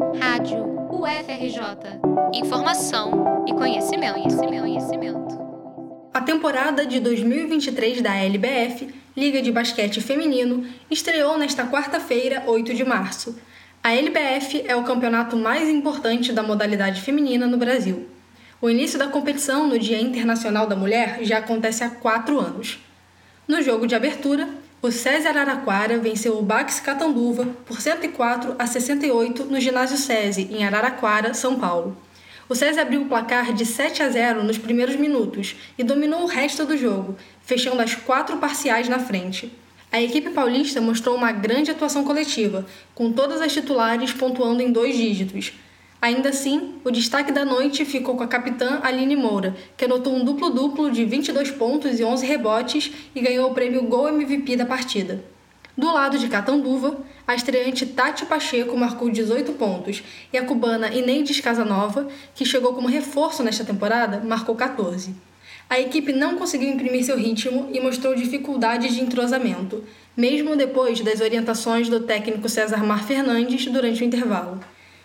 Rádio UFRJ. Informação e conhecimento, conhecimento, conhecimento. A temporada de 2023 da LBF, Liga de Basquete Feminino, estreou nesta quarta-feira, 8 de março. A LBF é o campeonato mais importante da modalidade feminina no Brasil. O início da competição no Dia Internacional da Mulher já acontece há quatro anos. No jogo de abertura, o César Araraquara venceu o Bax Catanduva por 104 a 68 no ginásio SESI, em Araraquara, São Paulo. O SESI abriu o placar de 7 a 0 nos primeiros minutos e dominou o resto do jogo, fechando as quatro parciais na frente. A equipe paulista mostrou uma grande atuação coletiva, com todas as titulares pontuando em dois dígitos, Ainda assim, o destaque da noite ficou com a capitã Aline Moura, que anotou um duplo-duplo de 22 pontos e 11 rebotes e ganhou o prêmio Gol MVP da partida. Do lado de Catanduva, a estreante Tati Pacheco marcou 18 pontos e a cubana Inês Casanova, que chegou como reforço nesta temporada, marcou 14. A equipe não conseguiu imprimir seu ritmo e mostrou dificuldades de entrosamento, mesmo depois das orientações do técnico César Mar Fernandes durante o intervalo.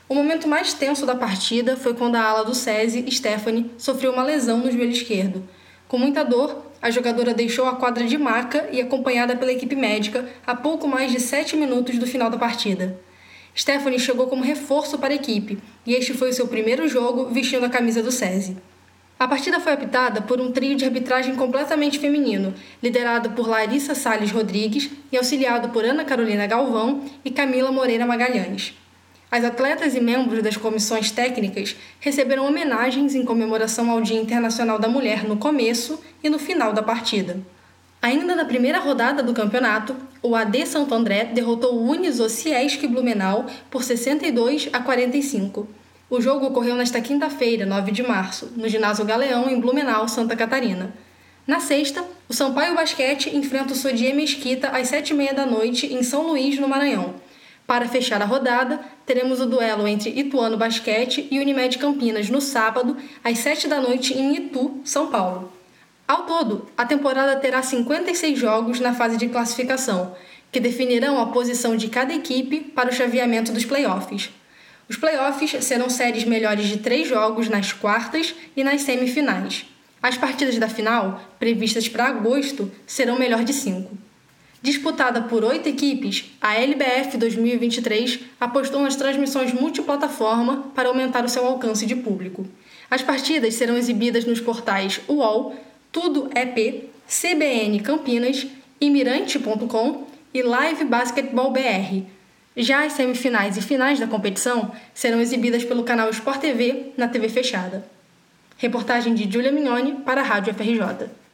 O momento mais tenso da partida foi quando a ala do SESI, Stephanie, sofreu uma lesão no joelho esquerdo. Com muita dor, a jogadora deixou a quadra de maca e, acompanhada pela equipe médica, a pouco mais de 7 minutos do final da partida. Stephanie chegou como reforço para a equipe e este foi o seu primeiro jogo vestindo a camisa do SESI. A partida foi apitada por um trio de arbitragem completamente feminino, liderado por Larissa Salles Rodrigues e auxiliado por Ana Carolina Galvão e Camila Moreira Magalhães. As atletas e membros das comissões técnicas receberam homenagens em comemoração ao Dia Internacional da Mulher no começo e no final da partida. Ainda na primeira rodada do campeonato, o AD Santo André derrotou o Uniso Ciesc Blumenau por 62 a 45. O jogo ocorreu nesta quinta-feira, 9 de março, no ginásio Galeão, em Blumenau, Santa Catarina. Na sexta, o Sampaio Basquete enfrenta o Sodier Mesquita às sete e meia da noite em São Luís, no Maranhão. Para fechar a rodada, teremos o duelo entre Ituano Basquete e Unimed Campinas no sábado, às 7 da noite, em Itu, São Paulo. Ao todo, a temporada terá 56 jogos na fase de classificação, que definirão a posição de cada equipe para o chaveamento dos playoffs. Os playoffs serão séries melhores de três jogos nas quartas e nas semifinais. As partidas da final, previstas para agosto, serão melhor de cinco. Disputada por oito equipes, a LBF 2023 apostou nas transmissões multiplataforma para aumentar o seu alcance de público. As partidas serão exibidas nos portais UOL, Tudo EP, CBN Campinas, Imirante.com e Live Basketball BR. Já as semifinais e finais da competição serão exibidas pelo canal Sport TV na TV fechada. Reportagem de Julia Mignoni para a Rádio FRJ.